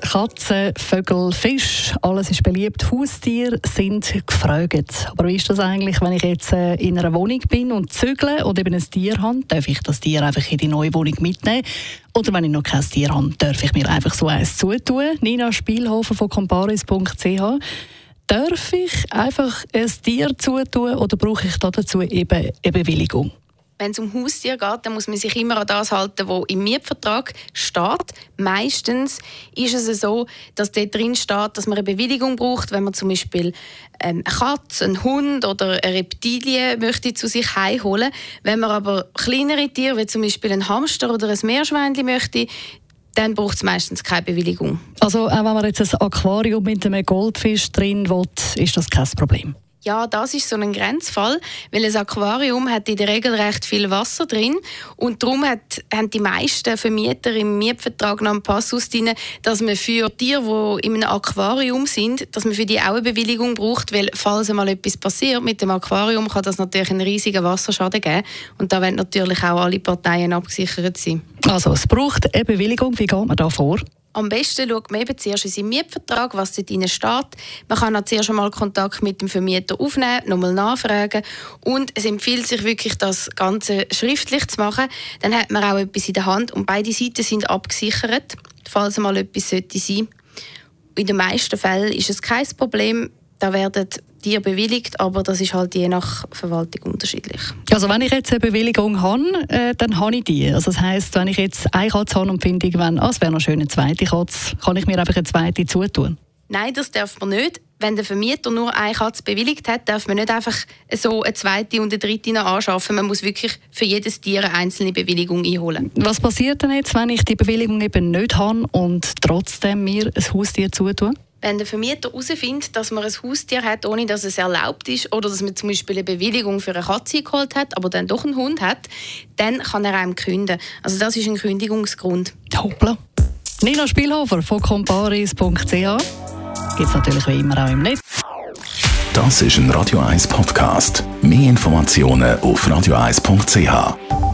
Katzen, Vögel, Fisch, alles ist beliebt. Haustiere sind gefragt. Aber wie ist das eigentlich, wenn ich jetzt äh, in einer Wohnung bin und zügle oder eben ein Tier habe? Darf ich das Tier einfach in die neue Wohnung mitnehmen? Oder wenn ich noch kein Tier habe, darf ich mir einfach so eins zutun? Nina Spielhofer von comparis.ch Darf ich einfach ein Tier zutun oder brauche ich dazu eben eine Bewilligung? Wenn es um Haustier geht, dann muss man sich immer an das halten, was im Mietvertrag steht. Meistens ist es so, dass dort drin steht, dass man eine Bewilligung braucht, wenn man zum Beispiel ähm, eine Katze, einen Hund oder eine Reptilie möchte zu sich heimholen. Wenn man aber kleinere Tiere, wie zum Beispiel ein Hamster oder ein Meerschweinchen möchte, dann braucht es meistens keine Bewilligung. Also auch wenn man jetzt ein Aquarium mit einem Goldfisch drin will, ist das kein Problem? Ja, das ist so ein Grenzfall, weil ein Aquarium hat in der Regel recht viel Wasser drin und darum hat, haben die meisten Vermieter im Mietvertrag noch einen Passus drin, dass man für Tiere, die in einem Aquarium sind, dass man für die auch eine Bewilligung braucht, weil falls einmal etwas passiert mit dem Aquarium, kann das natürlich einen riesigen Wasserschaden geben und da wollen natürlich auch alle Parteien abgesichert sein. Also es braucht eine Bewilligung, wie geht man da vor? Am besten schaut man eben zuerst in seinen Mietvertrag, was dort drin steht. Man kann auch zuerst einmal Kontakt mit dem Vermieter aufnehmen, nochmal nachfragen. Und es empfiehlt sich wirklich, das Ganze schriftlich zu machen. Dann hat man auch etwas in der Hand und beide Seiten sind abgesichert, falls mal etwas sollte sein. In den meisten Fällen ist es kein Problem. Da werden dir bewilligt, aber das ist halt je nach Verwaltung unterschiedlich. Also wenn ich jetzt eine Bewilligung habe, äh, dann habe ich die. Also das heisst, wenn ich jetzt eine Katze habe und finde, irgendwann, ah, es wäre noch schön eine zweite Katze, kann ich mir einfach eine zweite zutun? Nein, das darf man nicht. Wenn der Vermieter nur eine Katze bewilligt hat, darf man nicht einfach so eine zweite und eine dritte anschaffen. Man muss wirklich für jedes Tier eine einzelne Bewilligung einholen. Was passiert denn jetzt, wenn ich die Bewilligung eben nicht habe und trotzdem mir ein Haustier zutue? Wenn der Vermieter herausfindet, dass man ein Haustier hat, ohne dass es erlaubt ist, oder dass man zum Beispiel eine Bewilligung für eine Katze geholt hat, aber dann doch einen Hund hat, dann kann er einem kündigen. Also das ist ein Kündigungsgrund. Hoppla. Nina Spielhofer von comparis.ch gibt es natürlich wie immer auch im Netz. Das ist ein Radio 1 Podcast. Mehr Informationen auf radio1.ch.